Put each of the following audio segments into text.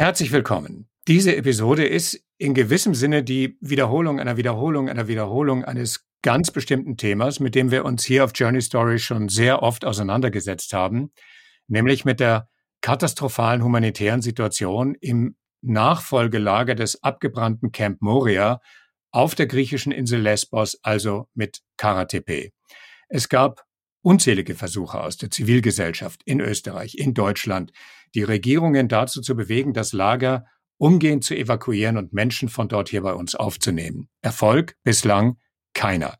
Herzlich willkommen. Diese Episode ist in gewissem Sinne die Wiederholung einer Wiederholung einer Wiederholung eines ganz bestimmten Themas, mit dem wir uns hier auf Journey Story schon sehr oft auseinandergesetzt haben, nämlich mit der katastrophalen humanitären Situation im Nachfolgelager des abgebrannten Camp Moria auf der griechischen Insel Lesbos, also mit Karatepe. Es gab unzählige Versuche aus der Zivilgesellschaft in Österreich, in Deutschland, die Regierungen dazu zu bewegen, das Lager umgehend zu evakuieren und Menschen von dort hier bei uns aufzunehmen. Erfolg bislang keiner.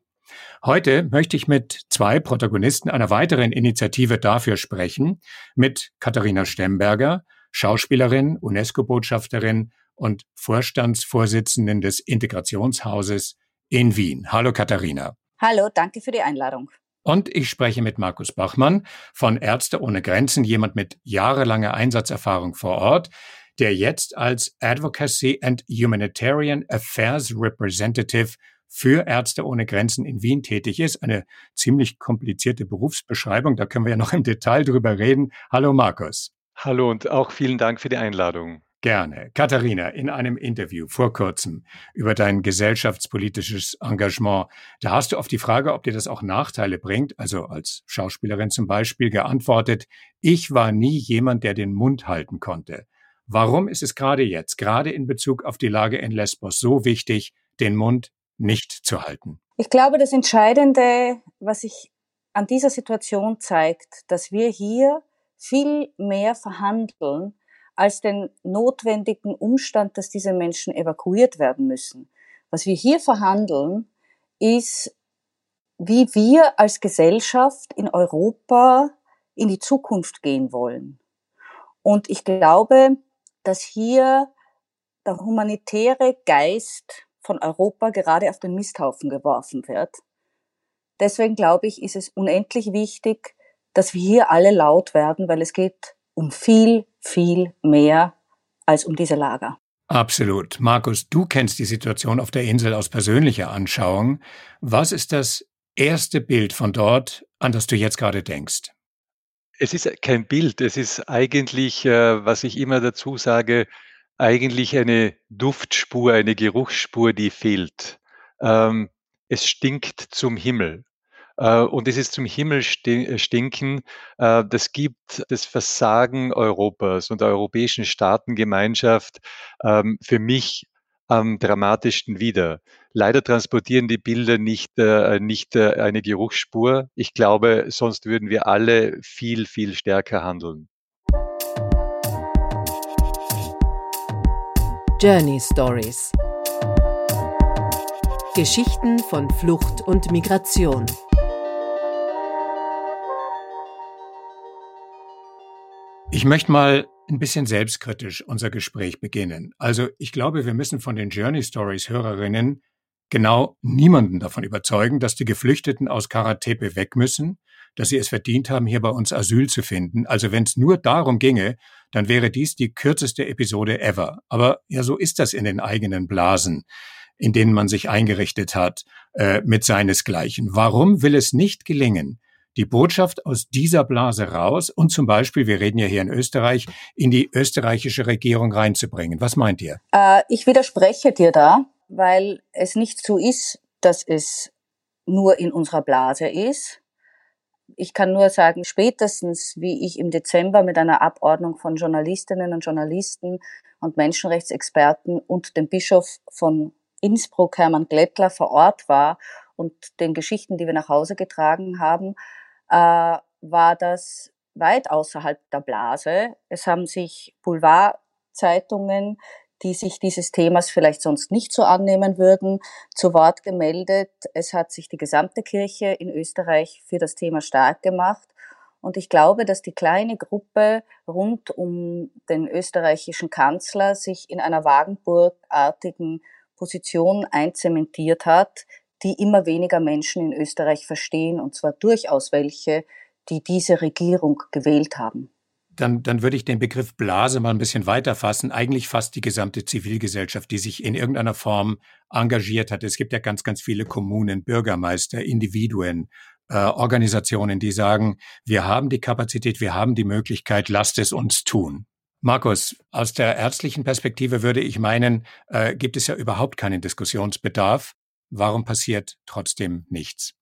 Heute möchte ich mit zwei Protagonisten einer weiteren Initiative dafür sprechen, mit Katharina Stemberger, Schauspielerin, UNESCO-Botschafterin und Vorstandsvorsitzenden des Integrationshauses in Wien. Hallo Katharina. Hallo, danke für die Einladung. Und ich spreche mit Markus Bachmann von Ärzte ohne Grenzen, jemand mit jahrelanger Einsatzerfahrung vor Ort, der jetzt als Advocacy and Humanitarian Affairs Representative für Ärzte ohne Grenzen in Wien tätig ist. Eine ziemlich komplizierte Berufsbeschreibung, da können wir ja noch im Detail drüber reden. Hallo Markus. Hallo und auch vielen Dank für die Einladung. Gerne. Katharina, in einem Interview vor kurzem über dein gesellschaftspolitisches Engagement, da hast du auf die Frage, ob dir das auch Nachteile bringt, also als Schauspielerin zum Beispiel, geantwortet, ich war nie jemand, der den Mund halten konnte. Warum ist es gerade jetzt, gerade in Bezug auf die Lage in Lesbos, so wichtig, den Mund nicht zu halten? Ich glaube, das Entscheidende, was sich an dieser Situation zeigt, dass wir hier viel mehr verhandeln, als den notwendigen Umstand, dass diese Menschen evakuiert werden müssen. Was wir hier verhandeln, ist, wie wir als Gesellschaft in Europa in die Zukunft gehen wollen. Und ich glaube, dass hier der humanitäre Geist von Europa gerade auf den Misthaufen geworfen wird. Deswegen glaube ich, ist es unendlich wichtig, dass wir hier alle laut werden, weil es geht um viel, viel mehr als um diese Lager. Absolut. Markus, du kennst die Situation auf der Insel aus persönlicher Anschauung. Was ist das erste Bild von dort, an das du jetzt gerade denkst? Es ist kein Bild, es ist eigentlich, äh, was ich immer dazu sage, eigentlich eine Duftspur, eine Geruchsspur, die fehlt. Ähm, es stinkt zum Himmel. Äh, und dieses zum Himmel äh, stinken, äh, das gibt das Versagen Europas und der europäischen Staatengemeinschaft ähm, für mich am dramatischsten wieder. Leider transportieren die Bilder nicht, nicht eine Geruchsspur. Ich glaube, sonst würden wir alle viel, viel stärker handeln. Journey Stories Geschichten von Flucht und Migration. Ich möchte mal ein bisschen selbstkritisch unser Gespräch beginnen. Also ich glaube, wir müssen von den Journey Stories Hörerinnen genau niemanden davon überzeugen, dass die Geflüchteten aus Karatepe weg müssen, dass sie es verdient haben, hier bei uns Asyl zu finden. Also wenn es nur darum ginge, dann wäre dies die kürzeste Episode ever. Aber ja, so ist das in den eigenen Blasen, in denen man sich eingerichtet hat, äh, mit seinesgleichen. Warum will es nicht gelingen, die Botschaft aus dieser Blase raus und zum Beispiel, wir reden ja hier in Österreich, in die österreichische Regierung reinzubringen. Was meint ihr? Äh, ich widerspreche dir da, weil es nicht so ist, dass es nur in unserer Blase ist. Ich kann nur sagen, spätestens wie ich im Dezember mit einer Abordnung von Journalistinnen und Journalisten und Menschenrechtsexperten und dem Bischof von Innsbruck, Hermann Glättler, vor Ort war und den Geschichten, die wir nach Hause getragen haben, äh, war das weit außerhalb der Blase. Es haben sich Boulevardzeitungen, die sich dieses Themas vielleicht sonst nicht so annehmen würden, zu Wort gemeldet. Es hat sich die gesamte Kirche in Österreich für das Thema stark gemacht. Und ich glaube, dass die kleine Gruppe rund um den österreichischen Kanzler sich in einer Wagenburgartigen Position einzementiert hat, die immer weniger Menschen in Österreich verstehen, und zwar durchaus welche, die diese Regierung gewählt haben. Dann, dann würde ich den Begriff Blase mal ein bisschen weiter fassen. Eigentlich fast die gesamte Zivilgesellschaft, die sich in irgendeiner Form engagiert hat. Es gibt ja ganz, ganz viele Kommunen, Bürgermeister, Individuen, äh, Organisationen, die sagen, wir haben die Kapazität, wir haben die Möglichkeit, lasst es uns tun. Markus, aus der ärztlichen Perspektive würde ich meinen, äh, gibt es ja überhaupt keinen Diskussionsbedarf. Warum passiert trotzdem nichts?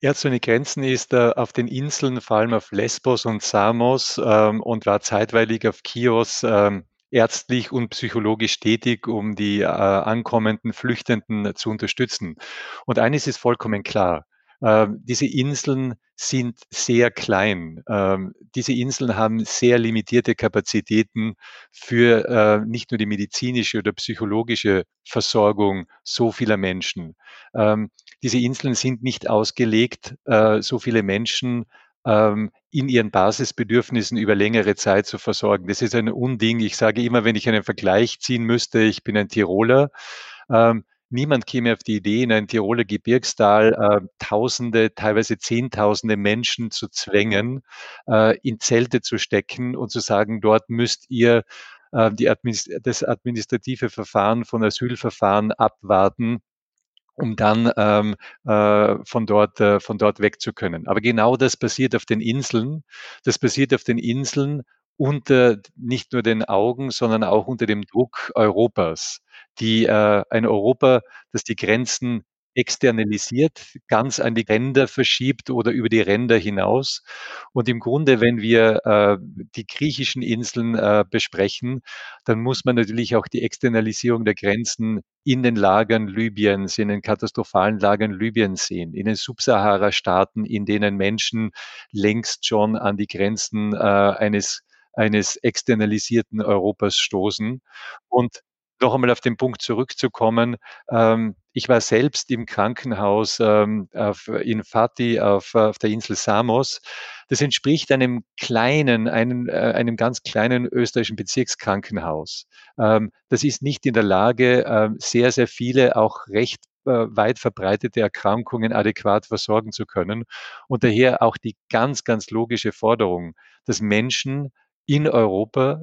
Ärzte ohne Grenzen ist äh, auf den Inseln, vor allem auf Lesbos und Samos ähm, und war zeitweilig auf Chios ähm, ärztlich und psychologisch tätig, um die äh, ankommenden Flüchtenden zu unterstützen. Und eines ist vollkommen klar. Ähm, diese Inseln sind sehr klein. Ähm, diese Inseln haben sehr limitierte Kapazitäten für äh, nicht nur die medizinische oder psychologische Versorgung so vieler Menschen. Ähm, diese Inseln sind nicht ausgelegt, äh, so viele Menschen in ihren Basisbedürfnissen über längere Zeit zu versorgen. Das ist ein Unding. Ich sage immer, wenn ich einen Vergleich ziehen müsste, ich bin ein Tiroler. Niemand käme auf die Idee, in ein Tiroler Gebirgstal äh, Tausende, teilweise Zehntausende Menschen zu zwängen, äh, in Zelte zu stecken und zu sagen, dort müsst ihr äh, Administ das administrative Verfahren von Asylverfahren abwarten um dann ähm, äh, von, dort, äh, von dort weg zu können. Aber genau das passiert auf den Inseln. Das passiert auf den Inseln unter nicht nur den Augen, sondern auch unter dem Druck Europas die äh, ein Europa, das die Grenzen externalisiert, ganz an die Ränder verschiebt oder über die Ränder hinaus. Und im Grunde, wenn wir äh, die griechischen Inseln äh, besprechen, dann muss man natürlich auch die Externalisierung der Grenzen in den Lagern Libyens, in den katastrophalen Lagern Libyens sehen, in den Subsahara-Staaten, in denen Menschen längst schon an die Grenzen äh, eines eines externalisierten Europas stoßen. Und noch einmal auf den Punkt zurückzukommen. Ähm, ich war selbst im Krankenhaus ähm, in Fati auf, der Insel Samos. Das entspricht einem kleinen, einem, äh, einem ganz kleinen österreichischen Bezirkskrankenhaus. Ähm, das ist nicht in der Lage, sehr, sehr viele auch recht äh, weit verbreitete Erkrankungen adäquat versorgen zu können. Und daher auch die ganz, ganz logische Forderung, dass Menschen in Europa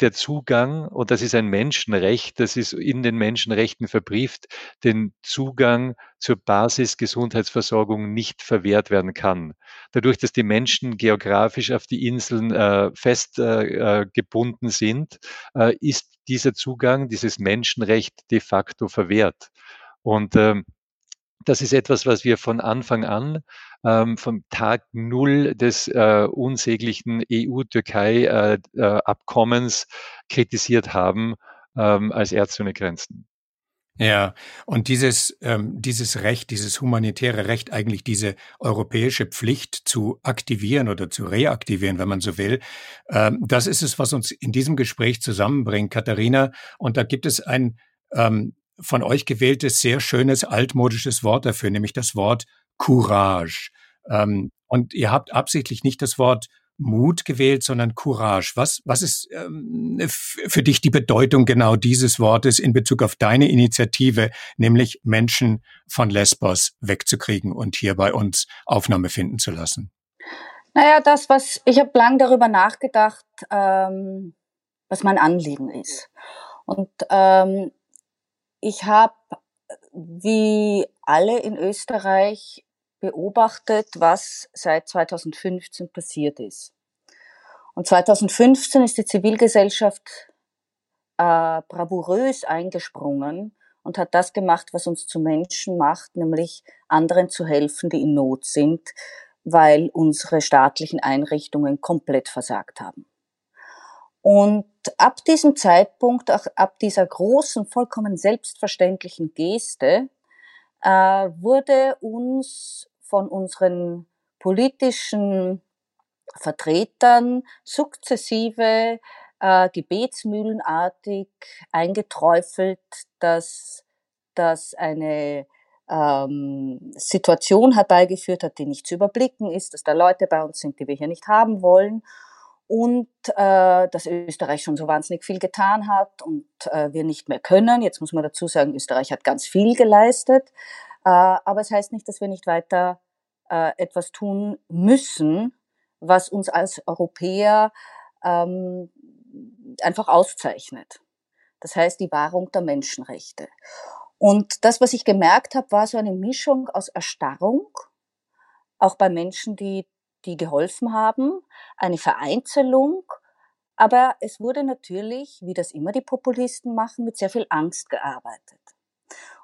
der Zugang, und das ist ein Menschenrecht, das ist in den Menschenrechten verbrieft, den Zugang zur Basisgesundheitsversorgung nicht verwehrt werden kann. Dadurch, dass die Menschen geografisch auf die Inseln äh, fest äh, äh sind, äh, ist dieser Zugang, dieses Menschenrecht de facto verwehrt. Und ähm, das ist etwas, was wir von Anfang an ähm, vom Tag Null des äh, unsäglichen EU-Türkei-Abkommens äh, äh, kritisiert haben ähm, als Ärzte ohne Grenzen. Ja, und dieses, ähm, dieses Recht, dieses humanitäre Recht, eigentlich diese europäische Pflicht zu aktivieren oder zu reaktivieren, wenn man so will, ähm, das ist es, was uns in diesem Gespräch zusammenbringt, Katharina. Und da gibt es ein ähm, von euch gewähltes, sehr schönes, altmodisches Wort dafür, nämlich das Wort Courage. Ähm, und ihr habt absichtlich nicht das Wort Mut gewählt, sondern Courage. Was, was ist ähm, für dich die Bedeutung genau dieses Wortes in Bezug auf deine Initiative, nämlich Menschen von Lesbos wegzukriegen und hier bei uns Aufnahme finden zu lassen? Naja, das, was ich habe lang darüber nachgedacht, ähm, was mein Anliegen ist. Und ähm, ich habe, wie alle in Österreich, beobachtet, was seit 2015 passiert ist. Und 2015 ist die Zivilgesellschaft äh, bravourös eingesprungen und hat das gemacht, was uns zu Menschen macht, nämlich anderen zu helfen, die in Not sind, weil unsere staatlichen Einrichtungen komplett versagt haben. Und ab diesem Zeitpunkt, auch ab dieser großen, vollkommen selbstverständlichen Geste, äh, wurde uns von unseren politischen Vertretern sukzessive äh, gebetsmühlenartig eingeträufelt, dass das eine ähm, Situation herbeigeführt hat, die nicht zu überblicken ist, dass da Leute bei uns sind, die wir hier nicht haben wollen und äh, dass Österreich schon so wahnsinnig viel getan hat und äh, wir nicht mehr können. Jetzt muss man dazu sagen, Österreich hat ganz viel geleistet, äh, aber es heißt nicht, dass wir nicht weiter äh, etwas tun müssen, was uns als Europäer ähm, einfach auszeichnet. Das heißt die Wahrung der Menschenrechte. Und das, was ich gemerkt habe, war so eine Mischung aus Erstarrung, auch bei Menschen, die die geholfen haben, eine Vereinzelung, Aber es wurde natürlich, wie das immer die Populisten machen, mit sehr viel Angst gearbeitet.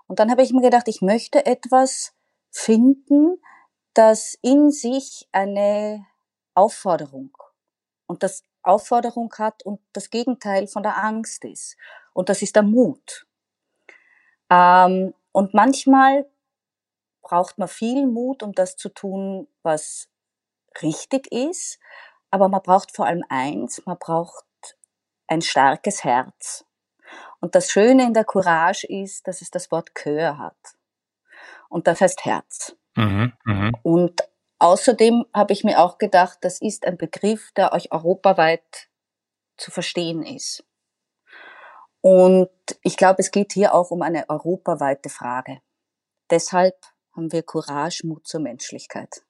Und dann habe ich mir gedacht, ich möchte etwas finden, das in sich eine Aufforderung und das Aufforderung hat und das Gegenteil von der Angst ist. Und das ist der Mut. Ähm, und manchmal braucht man viel Mut, um das zu tun, was richtig ist. Aber man braucht vor allem eins, man braucht ein starkes Herz. Und das Schöne in der Courage ist, dass es das Wort Cœur hat. Und das heißt Herz. Mhm, mh. Und außerdem habe ich mir auch gedacht, das ist ein Begriff, der euch europaweit zu verstehen ist. Und ich glaube, es geht hier auch um eine europaweite Frage. Deshalb haben wir Courage, Mut zur Menschlichkeit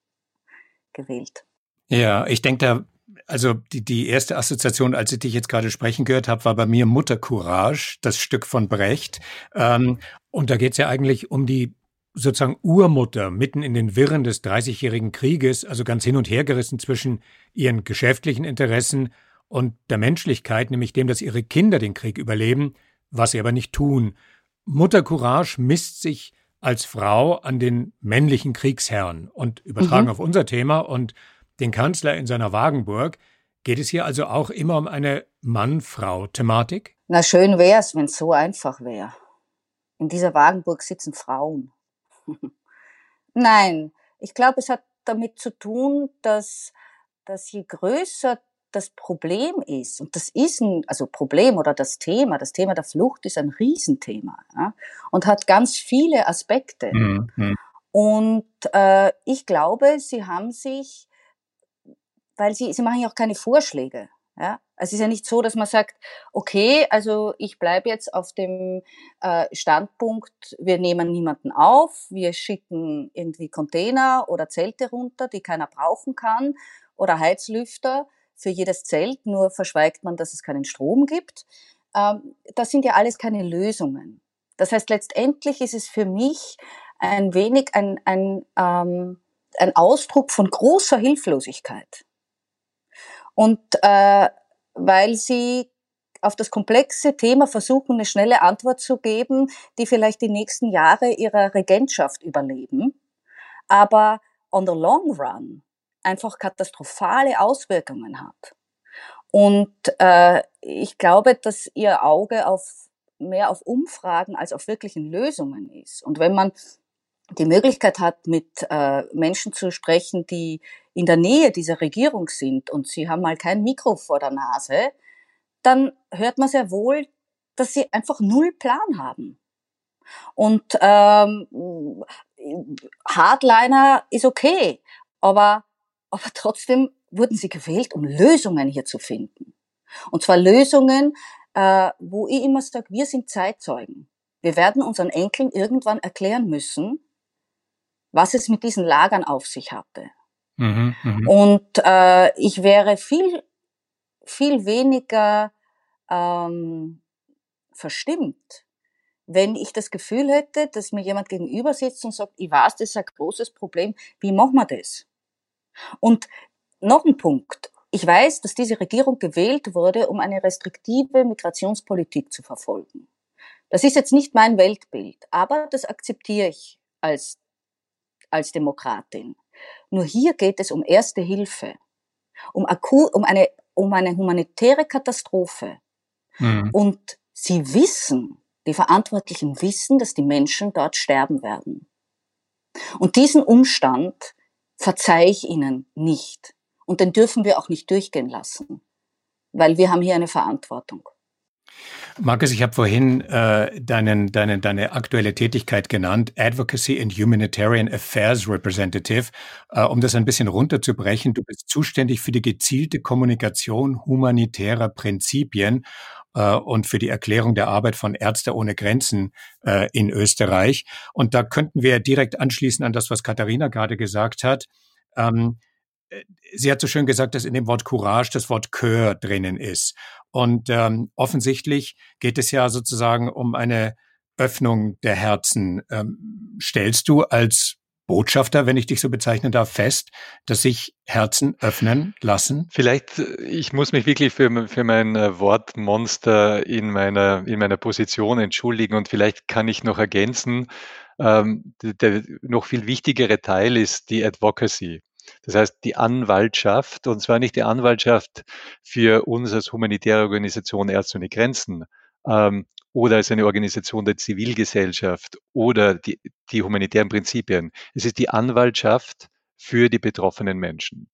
gewählt. Ja, ich denke da, also die, die erste Assoziation, als ich dich jetzt gerade sprechen gehört habe, war bei mir Mutter Courage, das Stück von Brecht. Ähm, und da geht es ja eigentlich um die sozusagen Urmutter mitten in den Wirren des Dreißigjährigen Krieges, also ganz hin und her gerissen zwischen ihren geschäftlichen Interessen und der Menschlichkeit, nämlich dem, dass ihre Kinder den Krieg überleben, was sie aber nicht tun. Mutter Courage misst sich als Frau an den männlichen Kriegsherrn und übertragen mhm. auf unser Thema und den Kanzler in seiner Wagenburg. Geht es hier also auch immer um eine Mann-Frau-Thematik? Na, schön wär's, wenn es so einfach wäre. In dieser Wagenburg sitzen Frauen. Nein, ich glaube, es hat damit zu tun, dass, dass je größer das Problem ist, und das ist ein, also Problem oder das Thema, das Thema der Flucht ist ein Riesenthema ja, und hat ganz viele Aspekte. Mhm. Und äh, ich glaube, sie haben sich, weil sie, sie machen ja auch keine Vorschläge. Ja? Es ist ja nicht so, dass man sagt, okay, also ich bleibe jetzt auf dem äh, Standpunkt, wir nehmen niemanden auf, wir schicken irgendwie Container oder Zelte runter, die keiner brauchen kann, oder Heizlüfter für jedes Zelt, nur verschweigt man, dass es keinen Strom gibt. Ähm, das sind ja alles keine Lösungen. Das heißt, letztendlich ist es für mich ein wenig ein, ein, ähm, ein Ausdruck von großer Hilflosigkeit. Und äh, weil sie auf das komplexe Thema versuchen, eine schnelle Antwort zu geben, die vielleicht die nächsten Jahre ihrer Regentschaft überleben, aber on the long run einfach katastrophale Auswirkungen hat. Und äh, ich glaube, dass ihr Auge auf mehr auf Umfragen als auf wirklichen Lösungen ist. Und wenn man die Möglichkeit hat, mit äh, Menschen zu sprechen, die in der Nähe dieser Regierung sind und sie haben mal kein Mikro vor der Nase, dann hört man sehr wohl, dass sie einfach null Plan haben. Und ähm, Hardliner ist okay, aber, aber trotzdem wurden sie gewählt, um Lösungen hier zu finden. Und zwar Lösungen, äh, wo ich immer sage, wir sind Zeitzeugen. Wir werden unseren Enkeln irgendwann erklären müssen, was es mit diesen Lagern auf sich hatte. Mhm, mh. Und äh, ich wäre viel, viel weniger ähm, verstimmt, wenn ich das Gefühl hätte, dass mir jemand gegenüber sitzt und sagt, ich weiß, das ist ein großes Problem, wie machen wir das? Und noch ein Punkt. Ich weiß, dass diese Regierung gewählt wurde, um eine restriktive Migrationspolitik zu verfolgen. Das ist jetzt nicht mein Weltbild, aber das akzeptiere ich als als Demokratin. Nur hier geht es um erste Hilfe, um, akut, um, eine, um eine humanitäre Katastrophe. Mhm. Und sie wissen, die Verantwortlichen wissen, dass die Menschen dort sterben werden. Und diesen Umstand verzeihe ich ihnen nicht. Und den dürfen wir auch nicht durchgehen lassen, weil wir haben hier eine Verantwortung. Markus, ich habe vorhin äh, deinen, deine, deine aktuelle Tätigkeit genannt, Advocacy and Humanitarian Affairs Representative. Äh, um das ein bisschen runterzubrechen, du bist zuständig für die gezielte Kommunikation humanitärer Prinzipien äh, und für die Erklärung der Arbeit von Ärzte ohne Grenzen äh, in Österreich. Und da könnten wir direkt anschließen an das, was Katharina gerade gesagt hat. Ähm, äh, sie hat so schön gesagt, dass in dem Wort Courage das Wort Cœur drinnen ist. Und ähm, offensichtlich geht es ja sozusagen um eine Öffnung der Herzen. Ähm, stellst du als Botschafter, wenn ich dich so bezeichnen darf, fest, dass sich Herzen öffnen lassen? Vielleicht, äh, ich muss mich wirklich für, für mein äh, Wortmonster in meiner, in meiner Position entschuldigen und vielleicht kann ich noch ergänzen, ähm, der, noch viel wichtigere Teil ist die Advocacy. Das heißt, die Anwaltschaft, und zwar nicht die Anwaltschaft für uns als humanitäre Organisation Ärzte ohne Grenzen, ähm, oder als eine Organisation der Zivilgesellschaft oder die, die humanitären Prinzipien. Es ist die Anwaltschaft für die betroffenen Menschen.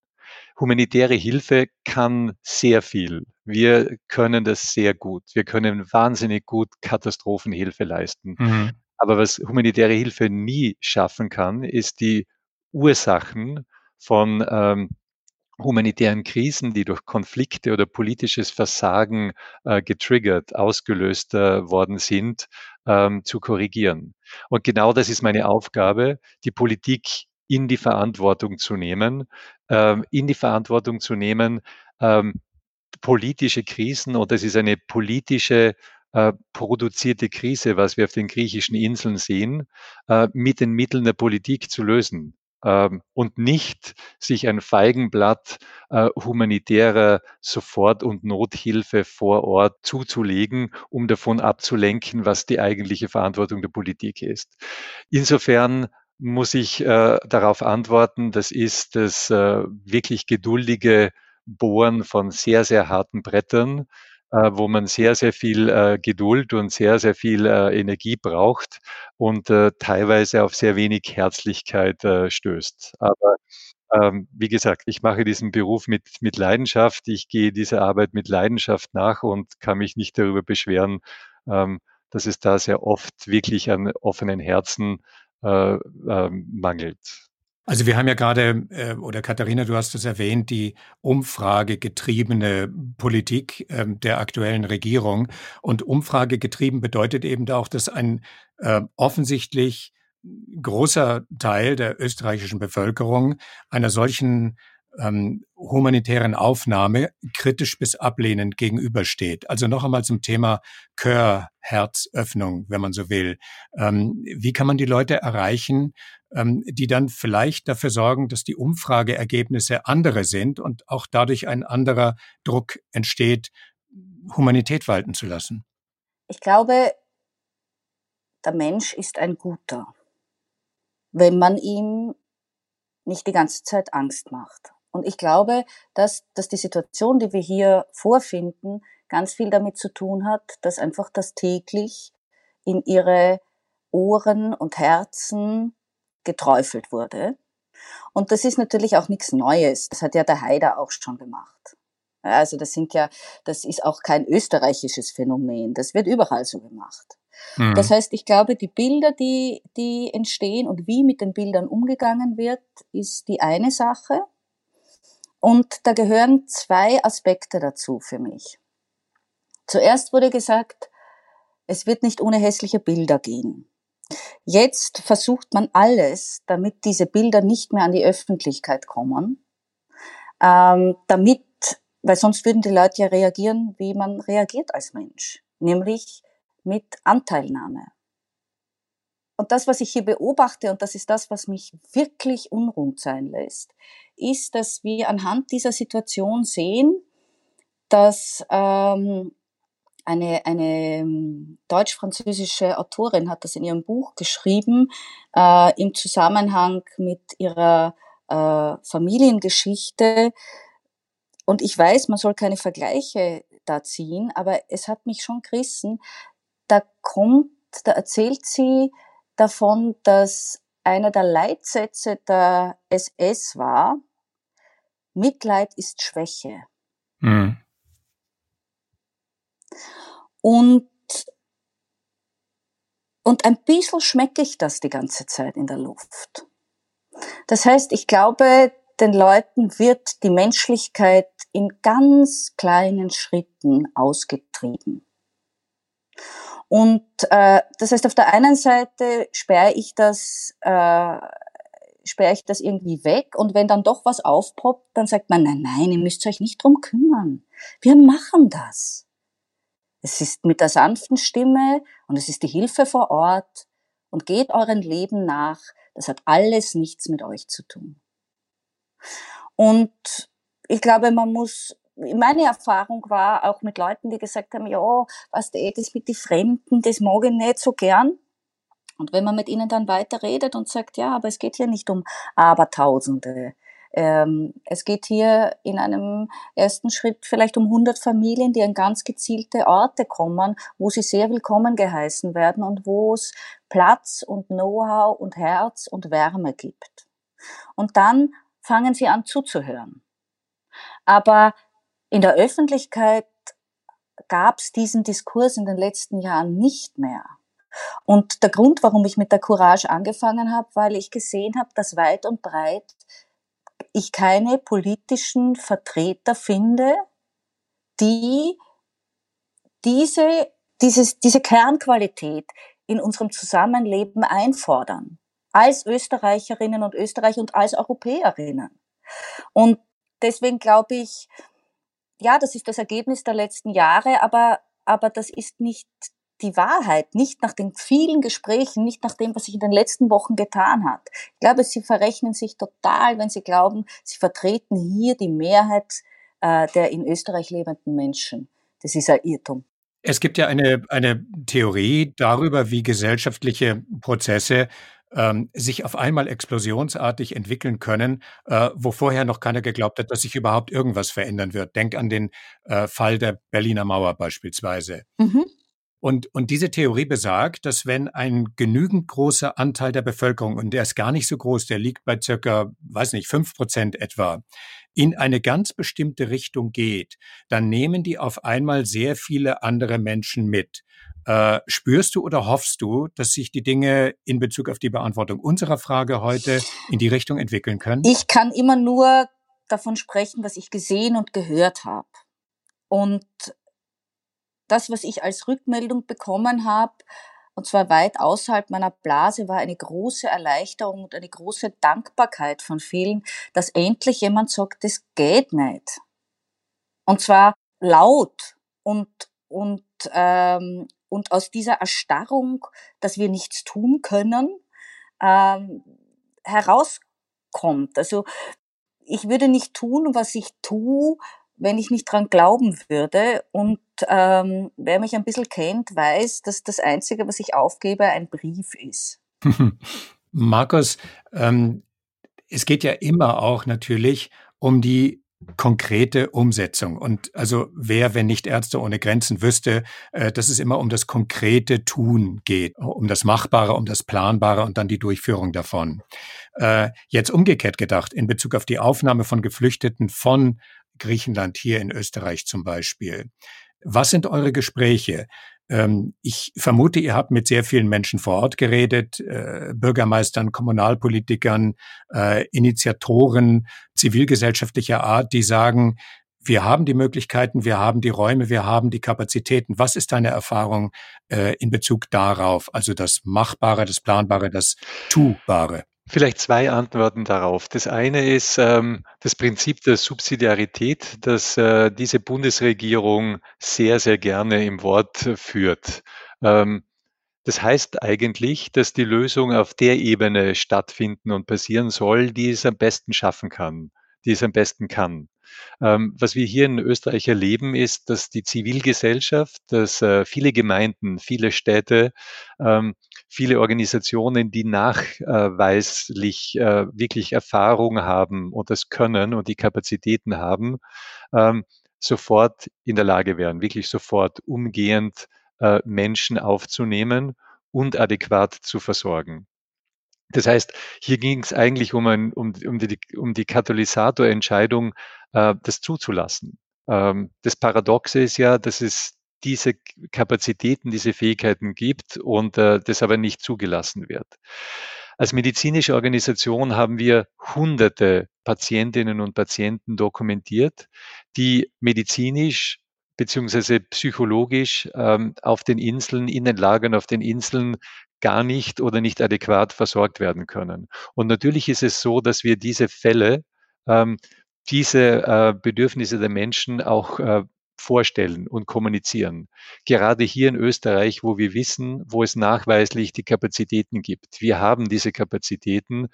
Humanitäre Hilfe kann sehr viel. Wir können das sehr gut. Wir können wahnsinnig gut Katastrophenhilfe leisten. Mhm. Aber was humanitäre Hilfe nie schaffen kann, ist die Ursachen von ähm, humanitären Krisen, die durch Konflikte oder politisches Versagen äh, getriggert, ausgelöst äh, worden sind, ähm, zu korrigieren. Und genau das ist meine Aufgabe, die Politik in die Verantwortung zu nehmen, ähm, in die Verantwortung zu nehmen, ähm, politische Krisen, und das ist eine politische äh, produzierte Krise, was wir auf den griechischen Inseln sehen, äh, mit den Mitteln der Politik zu lösen und nicht sich ein Feigenblatt äh, humanitärer Sofort- und Nothilfe vor Ort zuzulegen, um davon abzulenken, was die eigentliche Verantwortung der Politik ist. Insofern muss ich äh, darauf antworten, das ist das äh, wirklich geduldige Bohren von sehr, sehr harten Brettern wo man sehr, sehr viel äh, Geduld und sehr, sehr viel äh, Energie braucht und teilweise auf sehr wenig Herzlichkeit stößt. Aber ähm, wie gesagt, ich mache diesen Beruf mit, mit Leidenschaft. Ich gehe dieser Arbeit mit Leidenschaft nach und kann mich nicht darüber beschweren, ähm, dass es da sehr oft wirklich an offenen Herzen äh, äh, mangelt. Also wir haben ja gerade, äh, oder Katharina, du hast es erwähnt, die umfragegetriebene Politik äh, der aktuellen Regierung. Und umfragegetrieben bedeutet eben auch, dass ein äh, offensichtlich großer Teil der österreichischen Bevölkerung einer solchen ähm, humanitären Aufnahme kritisch bis ablehnend gegenübersteht. Also noch einmal zum Thema Kör, Herzöffnung, wenn man so will. Ähm, wie kann man die Leute erreichen, ähm, die dann vielleicht dafür sorgen, dass die Umfrageergebnisse andere sind und auch dadurch ein anderer Druck entsteht, Humanität walten zu lassen? Ich glaube, der Mensch ist ein guter, wenn man ihm nicht die ganze Zeit Angst macht. Und ich glaube, dass, dass die Situation, die wir hier vorfinden, ganz viel damit zu tun hat, dass einfach das täglich in ihre Ohren und Herzen geträufelt wurde. Und das ist natürlich auch nichts Neues. Das hat ja der Haider auch schon gemacht. Also das sind ja, das ist auch kein österreichisches Phänomen. Das wird überall so gemacht. Mhm. Das heißt, ich glaube, die Bilder, die, die entstehen und wie mit den Bildern umgegangen wird, ist die eine Sache. Und da gehören zwei Aspekte dazu für mich. Zuerst wurde gesagt, es wird nicht ohne hässliche Bilder gehen. Jetzt versucht man alles, damit diese Bilder nicht mehr an die Öffentlichkeit kommen, ähm, damit, weil sonst würden die Leute ja reagieren, wie man reagiert als Mensch, nämlich mit Anteilnahme. Und das, was ich hier beobachte, und das ist das, was mich wirklich unruhig sein lässt, ist, dass wir anhand dieser Situation sehen, dass ähm, eine, eine ähm, deutsch-französische Autorin hat das in ihrem Buch geschrieben, äh, im Zusammenhang mit ihrer äh, Familiengeschichte. Und ich weiß, man soll keine Vergleiche da ziehen, aber es hat mich schon gerissen. Da kommt, da erzählt sie davon, dass einer der Leitsätze der SS war, Mitleid ist Schwäche. Mhm. Und, und ein bisschen schmecke ich das die ganze Zeit in der Luft. Das heißt, ich glaube, den Leuten wird die Menschlichkeit in ganz kleinen Schritten ausgetrieben. Und äh, das heißt, auf der einen Seite sperre ich das, äh, sperre ich das irgendwie weg und wenn dann doch was aufpoppt, dann sagt man, nein, nein, ihr müsst euch nicht drum kümmern. Wir machen das. Es ist mit der sanften Stimme und es ist die Hilfe vor Ort und geht euren Leben nach. Das hat alles nichts mit euch zu tun. Und ich glaube, man muss meine Erfahrung war auch mit Leuten, die gesagt haben, ja, was eh, das mit den Fremden, das mag ich nicht so gern. Und wenn man mit ihnen dann weiter redet und sagt, ja, aber es geht hier nicht um Abertausende. Ähm, es geht hier in einem ersten Schritt vielleicht um 100 Familien, die an ganz gezielte Orte kommen, wo sie sehr willkommen geheißen werden und wo es Platz und Know-how und Herz und Wärme gibt. Und dann fangen sie an zuzuhören. Aber in der Öffentlichkeit gab es diesen Diskurs in den letzten Jahren nicht mehr. Und der Grund, warum ich mit der Courage angefangen habe, weil ich gesehen habe, dass weit und breit ich keine politischen Vertreter finde, die diese, dieses, diese Kernqualität in unserem Zusammenleben einfordern. Als Österreicherinnen und Österreicher und als Europäerinnen. Und deswegen glaube ich, ja, das ist das Ergebnis der letzten Jahre, aber, aber das ist nicht die Wahrheit, nicht nach den vielen Gesprächen, nicht nach dem, was sich in den letzten Wochen getan hat. Ich glaube, sie verrechnen sich total, wenn sie glauben, sie vertreten hier die Mehrheit äh, der in Österreich lebenden Menschen. Das ist ein Irrtum. Es gibt ja eine, eine Theorie darüber, wie gesellschaftliche Prozesse ähm, sich auf einmal explosionsartig entwickeln können, äh, wo vorher noch keiner geglaubt hat, dass sich überhaupt irgendwas verändern wird. Denk an den äh, Fall der Berliner Mauer beispielsweise. Mhm. Und, und diese Theorie besagt, dass wenn ein genügend großer Anteil der Bevölkerung, und der ist gar nicht so groß, der liegt bei circa, weiß nicht, fünf Prozent etwa, in eine ganz bestimmte Richtung geht, dann nehmen die auf einmal sehr viele andere Menschen mit. Äh, spürst du oder hoffst du, dass sich die Dinge in Bezug auf die Beantwortung unserer Frage heute in die Richtung entwickeln können? Ich kann immer nur davon sprechen, was ich gesehen und gehört habe. Und das, was ich als Rückmeldung bekommen habe, und zwar weit außerhalb meiner Blase, war eine große Erleichterung und eine große Dankbarkeit von vielen, dass endlich jemand sagt, das geht nicht. Und zwar laut und, und ähm, und aus dieser Erstarrung, dass wir nichts tun können, ähm, herauskommt. Also ich würde nicht tun, was ich tue, wenn ich nicht dran glauben würde. Und ähm, wer mich ein bisschen kennt, weiß, dass das Einzige, was ich aufgebe, ein Brief ist. Markus, ähm, es geht ja immer auch natürlich um die konkrete Umsetzung. Und also wer, wenn nicht Ärzte ohne Grenzen wüsste, äh, dass es immer um das konkrete Tun geht, um das Machbare, um das Planbare und dann die Durchführung davon. Äh, jetzt umgekehrt gedacht, in Bezug auf die Aufnahme von Geflüchteten von Griechenland hier in Österreich zum Beispiel. Was sind eure Gespräche? Ähm, ich vermute, ihr habt mit sehr vielen Menschen vor Ort geredet, äh, Bürgermeistern, Kommunalpolitikern, äh, Initiatoren zivilgesellschaftlicher Art, die sagen, wir haben die Möglichkeiten, wir haben die Räume, wir haben die Kapazitäten. Was ist deine Erfahrung äh, in Bezug darauf? Also das Machbare, das Planbare, das Tubare? Vielleicht zwei Antworten darauf. Das eine ist ähm, das Prinzip der Subsidiarität, das äh, diese Bundesregierung sehr, sehr gerne im Wort führt. Ähm, das heißt eigentlich, dass die Lösung auf der Ebene stattfinden und passieren soll, die es am besten schaffen kann, die es am besten kann. Ähm, was wir hier in Österreich erleben, ist, dass die Zivilgesellschaft, dass äh, viele Gemeinden, viele Städte ähm, viele Organisationen, die nachweislich äh, wirklich Erfahrung haben und das können und die Kapazitäten haben, ähm, sofort in der Lage wären, wirklich sofort umgehend äh, Menschen aufzunehmen und adäquat zu versorgen. Das heißt, hier ging es eigentlich um, ein, um, um die, um die Katalysatorentscheidung, äh, das zuzulassen. Ähm, das Paradoxe ist ja, dass es diese Kapazitäten, diese Fähigkeiten gibt und äh, das aber nicht zugelassen wird. Als medizinische Organisation haben wir hunderte Patientinnen und Patienten dokumentiert, die medizinisch beziehungsweise psychologisch ähm, auf den Inseln, in den Lagern auf den Inseln gar nicht oder nicht adäquat versorgt werden können. Und natürlich ist es so, dass wir diese Fälle, ähm, diese äh, Bedürfnisse der Menschen auch äh, vorstellen und kommunizieren. Gerade hier in Österreich, wo wir wissen, wo es nachweislich die Kapazitäten gibt. Wir haben diese Kapazitäten,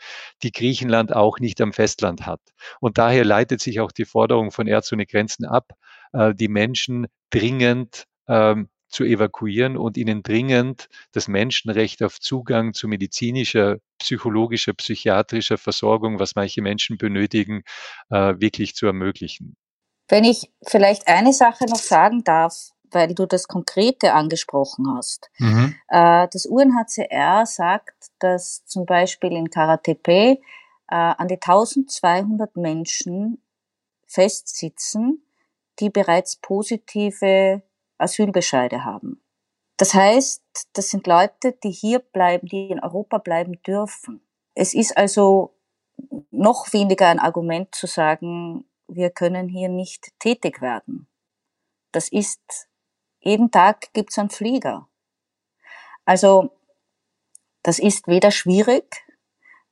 die Griechenland auch nicht am Festland hat. Und daher leitet sich auch die Forderung von Ärzte ohne Grenzen ab, äh, die Menschen dringend ähm, zu evakuieren und ihnen dringend das Menschenrecht auf Zugang zu medizinischer, psychologischer, psychiatrischer Versorgung, was manche Menschen benötigen, äh, wirklich zu ermöglichen. Wenn ich vielleicht eine Sache noch sagen darf, weil du das Konkrete angesprochen hast. Mhm. Äh, das UNHCR sagt, dass zum Beispiel in Karatepe äh, an die 1200 Menschen festsitzen, die bereits positive Asylbescheide haben. Das heißt, das sind Leute, die hier bleiben, die in Europa bleiben dürfen. Es ist also noch weniger ein Argument zu sagen, wir können hier nicht tätig werden. Das ist, jeden Tag gibt's einen Flieger. Also, das ist weder schwierig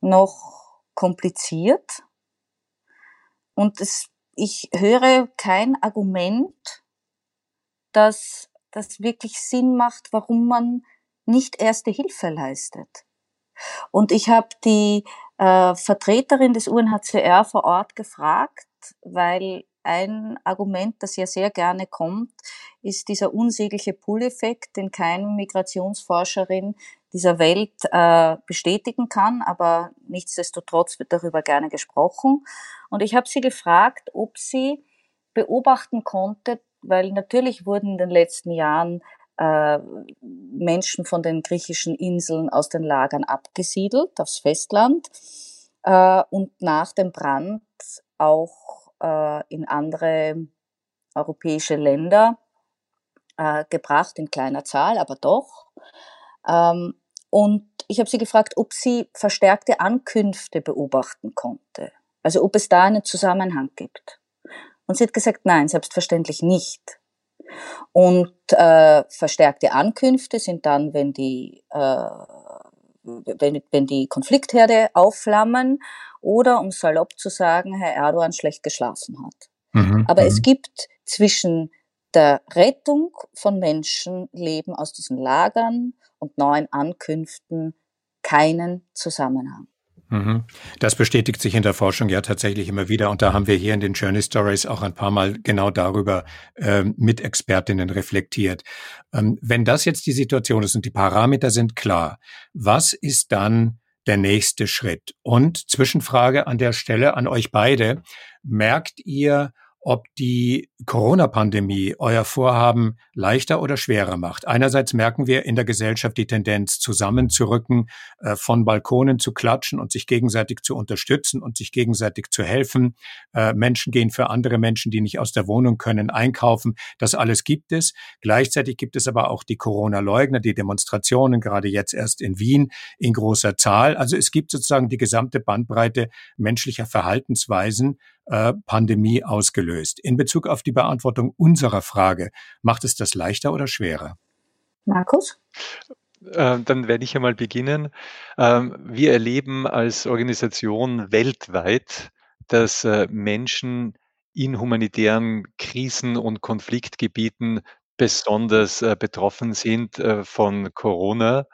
noch kompliziert. Und es, ich höre kein Argument, dass das wirklich Sinn macht, warum man nicht erste Hilfe leistet. Und ich habe die äh, Vertreterin des UNHCR vor Ort gefragt, weil ein Argument, das ja sehr gerne kommt, ist dieser unsägliche Pull-Effekt, den keine Migrationsforscherin dieser Welt äh, bestätigen kann, aber nichtsdestotrotz wird darüber gerne gesprochen. Und ich habe sie gefragt, ob sie beobachten konnte, weil natürlich wurden in den letzten Jahren äh, Menschen von den griechischen Inseln aus den Lagern abgesiedelt aufs Festland äh, und nach dem Brand auch äh, in andere europäische Länder äh, gebracht, in kleiner Zahl, aber doch. Ähm, und ich habe sie gefragt, ob sie verstärkte Ankünfte beobachten konnte. Also ob es da einen Zusammenhang gibt. Und sie hat gesagt, nein, selbstverständlich nicht. Und äh, verstärkte Ankünfte sind dann, wenn die, äh, wenn, wenn die Konfliktherde aufflammen oder, um salopp zu sagen, Herr Erdogan schlecht geschlafen hat. Mhm, Aber es mhm. gibt zwischen der Rettung von Menschenleben aus diesen Lagern und neuen Ankünften keinen Zusammenhang. Mhm. Das bestätigt sich in der Forschung ja tatsächlich immer wieder. Und da haben wir hier in den Journey Stories auch ein paar Mal genau darüber ähm, mit Expertinnen reflektiert. Ähm, wenn das jetzt die Situation ist und die Parameter sind klar, was ist dann der nächste Schritt? Und Zwischenfrage an der Stelle an euch beide. Merkt ihr, ob die Corona-Pandemie euer Vorhaben leichter oder schwerer macht. Einerseits merken wir in der Gesellschaft die Tendenz, zusammenzurücken, äh, von Balkonen zu klatschen und sich gegenseitig zu unterstützen und sich gegenseitig zu helfen. Äh, Menschen gehen für andere Menschen, die nicht aus der Wohnung können, einkaufen. Das alles gibt es. Gleichzeitig gibt es aber auch die Corona-Leugner, die Demonstrationen, gerade jetzt erst in Wien, in großer Zahl. Also es gibt sozusagen die gesamte Bandbreite menschlicher Verhaltensweisen, äh, Pandemie ausgelöst. In Bezug auf die Beantwortung unserer Frage, macht es das leichter oder schwerer? Markus? Äh, dann werde ich einmal beginnen. Ähm, wir erleben als Organisation weltweit, dass äh, Menschen in humanitären Krisen und Konfliktgebieten besonders betroffen sind von Corona.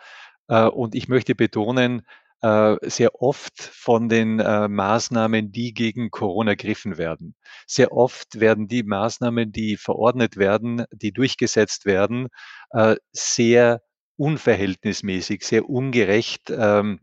Und ich möchte betonen, sehr oft von den äh, Maßnahmen, die gegen Corona ergriffen werden. Sehr oft werden die Maßnahmen, die verordnet werden, die durchgesetzt werden, äh, sehr unverhältnismäßig, sehr ungerecht ähm,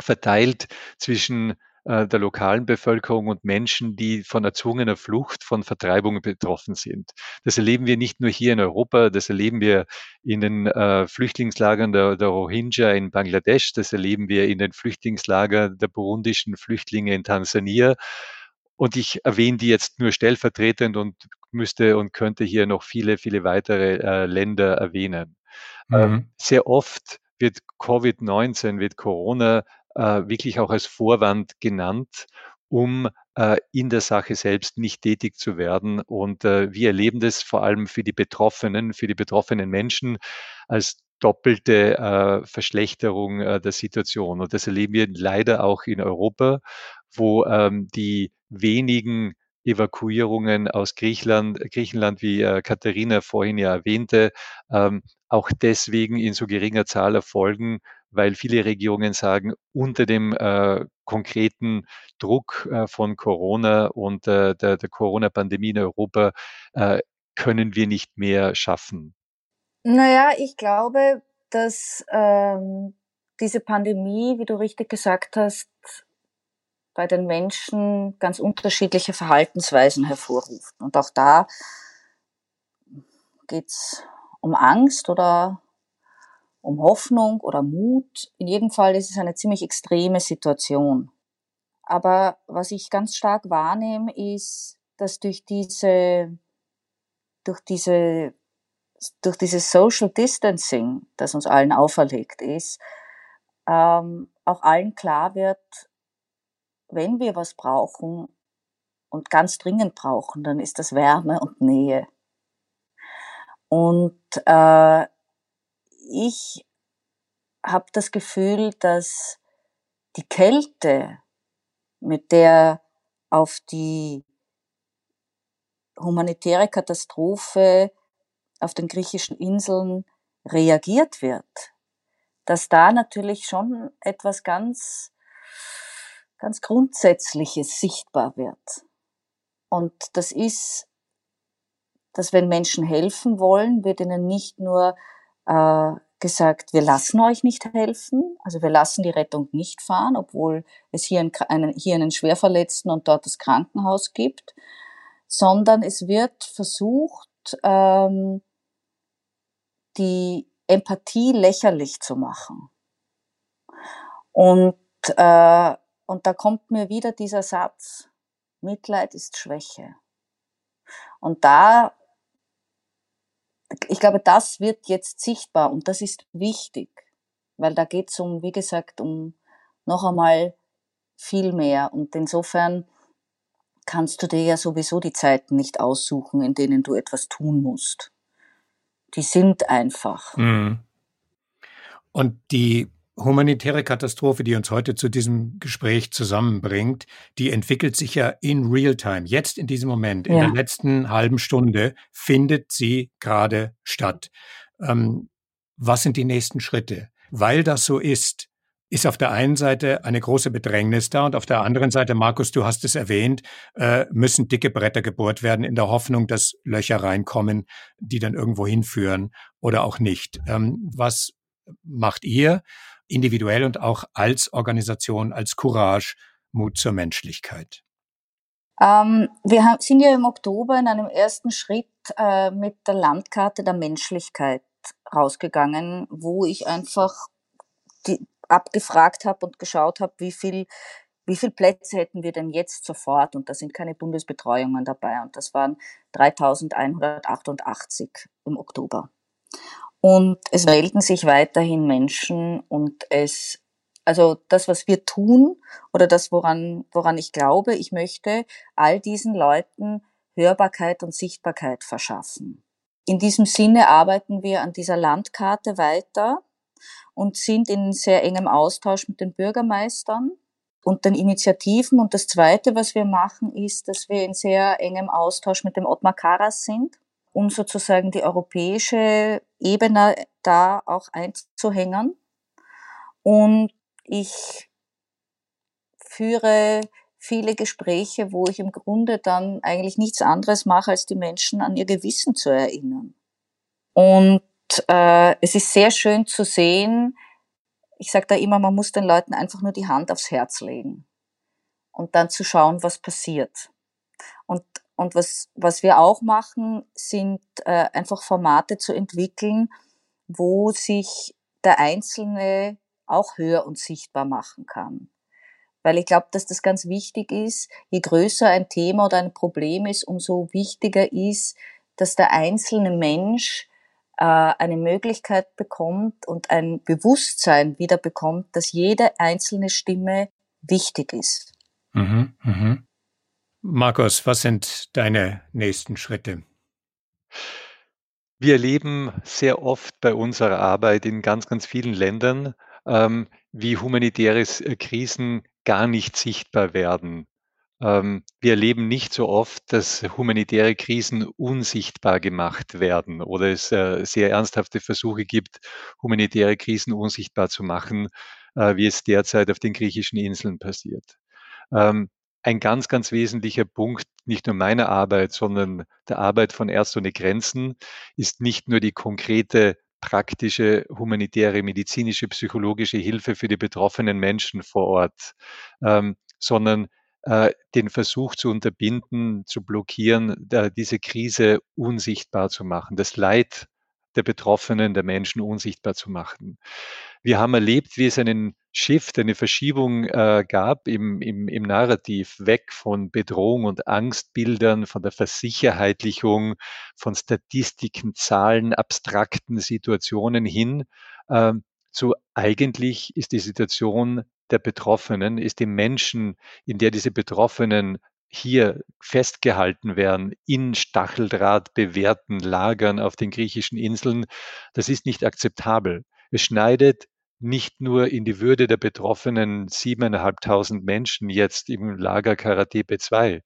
verteilt zwischen äh, der lokalen Bevölkerung und Menschen, die von erzwungener Flucht, von Vertreibung betroffen sind. Das erleben wir nicht nur hier in Europa, das erleben wir in den äh, Flüchtlingslagern der, der Rohingya in Bangladesch, das erleben wir in den Flüchtlingslagern der burundischen Flüchtlinge in Tansania. Und ich erwähne die jetzt nur stellvertretend und müsste und könnte hier noch viele, viele weitere äh, Länder erwähnen. Mhm. Ähm, sehr oft wird Covid-19, wird Corona wirklich auch als Vorwand genannt, um äh, in der Sache selbst nicht tätig zu werden. Und äh, wir erleben das vor allem für die Betroffenen, für die betroffenen Menschen als doppelte äh, Verschlechterung äh, der Situation. Und das erleben wir leider auch in Europa, wo ähm, die wenigen Evakuierungen aus Griechenland, Griechenland wie äh, Katharina vorhin ja erwähnte, ähm, auch deswegen in so geringer Zahl erfolgen, weil viele Regierungen sagen, unter dem äh, konkreten Druck äh, von Corona und äh, der, der Corona-Pandemie in Europa äh, können wir nicht mehr schaffen. Naja, ich glaube, dass ähm, diese Pandemie, wie du richtig gesagt hast, bei den Menschen ganz unterschiedliche Verhaltensweisen hervorruft. Und auch da geht's um Angst oder um Hoffnung oder Mut. In jedem Fall ist es eine ziemlich extreme Situation. Aber was ich ganz stark wahrnehme, ist, dass durch diese, durch diese, durch dieses Social Distancing, das uns allen auferlegt ist, ähm, auch allen klar wird, wenn wir was brauchen und ganz dringend brauchen, dann ist das Wärme und Nähe. Und äh, ich habe das Gefühl, dass die Kälte, mit der auf die humanitäre Katastrophe auf den griechischen Inseln reagiert wird, dass da natürlich schon etwas ganz, ganz Grundsätzliches sichtbar wird. Und das ist, dass wenn Menschen helfen wollen, wird ihnen nicht nur äh, gesagt, wir lassen euch nicht helfen, also wir lassen die Rettung nicht fahren, obwohl es hier einen, hier einen Schwerverletzten und dort das Krankenhaus gibt, sondern es wird versucht, ähm, die Empathie lächerlich zu machen. Und, äh, und da kommt mir wieder dieser Satz, Mitleid ist Schwäche. Und da ich glaube, das wird jetzt sichtbar und das ist wichtig, weil da geht es um, wie gesagt, um noch einmal viel mehr. Und insofern kannst du dir ja sowieso die Zeiten nicht aussuchen, in denen du etwas tun musst. Die sind einfach. Mhm. Und die humanitäre Katastrophe, die uns heute zu diesem Gespräch zusammenbringt, die entwickelt sich ja in Realtime. Jetzt in diesem Moment, in ja. der letzten halben Stunde findet sie gerade statt. Ähm, was sind die nächsten Schritte? Weil das so ist, ist auf der einen Seite eine große Bedrängnis da und auf der anderen Seite, Markus, du hast es erwähnt, äh, müssen dicke Bretter gebohrt werden in der Hoffnung, dass Löcher reinkommen, die dann irgendwo hinführen oder auch nicht. Ähm, was macht ihr? Individuell und auch als Organisation, als Courage, Mut zur Menschlichkeit? Ähm, wir sind ja im Oktober in einem ersten Schritt äh, mit der Landkarte der Menschlichkeit rausgegangen, wo ich einfach die, abgefragt habe und geschaut habe, wie viel wie viele Plätze hätten wir denn jetzt sofort? Und da sind keine Bundesbetreuungen dabei. Und das waren 3188 im Oktober. Und es melden sich weiterhin Menschen und es, also das, was wir tun oder das, woran, woran ich glaube, ich möchte all diesen Leuten Hörbarkeit und Sichtbarkeit verschaffen. In diesem Sinne arbeiten wir an dieser Landkarte weiter und sind in sehr engem Austausch mit den Bürgermeistern und den Initiativen. Und das Zweite, was wir machen, ist, dass wir in sehr engem Austausch mit dem Ottmar Karas sind um sozusagen die europäische Ebene da auch einzuhängen. Und ich führe viele Gespräche, wo ich im Grunde dann eigentlich nichts anderes mache, als die Menschen an ihr Gewissen zu erinnern. Und äh, es ist sehr schön zu sehen, ich sage da immer, man muss den Leuten einfach nur die Hand aufs Herz legen und dann zu schauen, was passiert. Und und was, was wir auch machen, sind äh, einfach Formate zu entwickeln, wo sich der Einzelne auch hör- und sichtbar machen kann. Weil ich glaube, dass das ganz wichtig ist. Je größer ein Thema oder ein Problem ist, umso wichtiger ist, dass der einzelne Mensch äh, eine Möglichkeit bekommt und ein Bewusstsein wieder bekommt, dass jede einzelne Stimme wichtig ist. Mhm, mhm. Markus, was sind deine nächsten Schritte? Wir erleben sehr oft bei unserer Arbeit in ganz, ganz vielen Ländern, ähm, wie humanitäre äh, Krisen gar nicht sichtbar werden. Ähm, wir erleben nicht so oft, dass humanitäre Krisen unsichtbar gemacht werden oder es äh, sehr ernsthafte Versuche gibt, humanitäre Krisen unsichtbar zu machen, äh, wie es derzeit auf den griechischen Inseln passiert. Ähm, ein ganz, ganz wesentlicher Punkt, nicht nur meiner Arbeit, sondern der Arbeit von Ärzte ohne Grenzen, ist nicht nur die konkrete praktische, humanitäre, medizinische, psychologische Hilfe für die betroffenen Menschen vor Ort, ähm, sondern äh, den Versuch zu unterbinden, zu blockieren, da diese Krise unsichtbar zu machen, das Leid der Betroffenen, der Menschen unsichtbar zu machen. Wir haben erlebt, wie es einen Shift, eine Verschiebung äh, gab im, im, im Narrativ, weg von Bedrohung und Angstbildern, von der Versicherheitlichung, von Statistiken, Zahlen, abstrakten Situationen hin äh, zu eigentlich ist die Situation der Betroffenen, ist die Menschen, in der diese Betroffenen hier festgehalten werden in Stacheldraht bewährten Lagern auf den griechischen Inseln, das ist nicht akzeptabel. Es schneidet nicht nur in die Würde der betroffenen 7.500 Menschen jetzt im Lager Karatepe 2.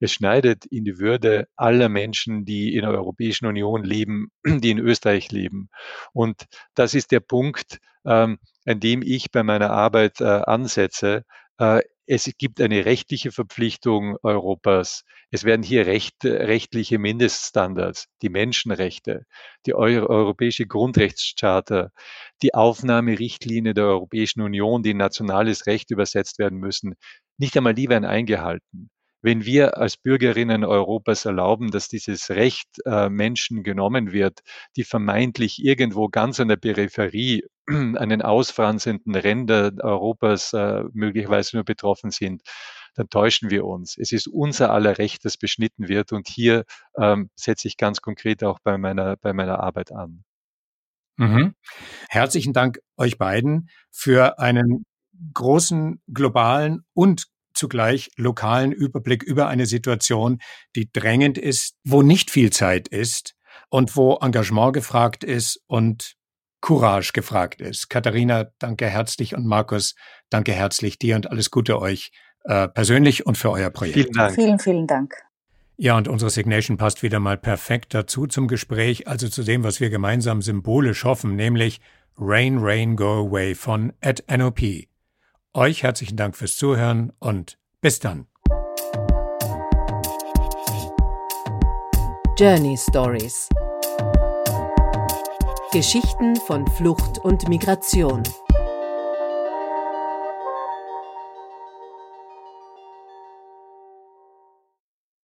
Es schneidet in die Würde aller Menschen, die in der Europäischen Union leben, die in Österreich leben. Und das ist der Punkt, ähm, an dem ich bei meiner Arbeit äh, ansetze. Äh, es gibt eine rechtliche Verpflichtung Europas. Es werden hier recht, rechtliche Mindeststandards, die Menschenrechte, die Europäische Grundrechtscharta, die Aufnahmerichtlinie der Europäischen Union, die in nationales Recht übersetzt werden müssen, nicht einmal die werden eingehalten wenn wir als Bürgerinnen Europas erlauben, dass dieses Recht äh, Menschen genommen wird, die vermeintlich irgendwo ganz an der Peripherie an den ausfranzenden Rändern Europas äh, möglicherweise nur betroffen sind, dann täuschen wir uns. Es ist unser aller Recht, das beschnitten wird. Und hier ähm, setze ich ganz konkret auch bei meiner, bei meiner Arbeit an. Mhm. Herzlichen Dank euch beiden für einen großen globalen und zugleich lokalen Überblick über eine Situation, die drängend ist, wo nicht viel Zeit ist und wo Engagement gefragt ist und Courage gefragt ist. Katharina, danke herzlich und Markus, danke herzlich dir und alles Gute euch äh, persönlich und für euer Projekt. Vielen Dank. Vielen, vielen Dank. Ja, und unsere Signation passt wieder mal perfekt dazu zum Gespräch, also zu dem, was wir gemeinsam symbolisch hoffen, nämlich Rain, Rain, Go Away von at NOP. Euch herzlichen Dank fürs Zuhören und bis dann. Journey Stories Geschichten von Flucht und Migration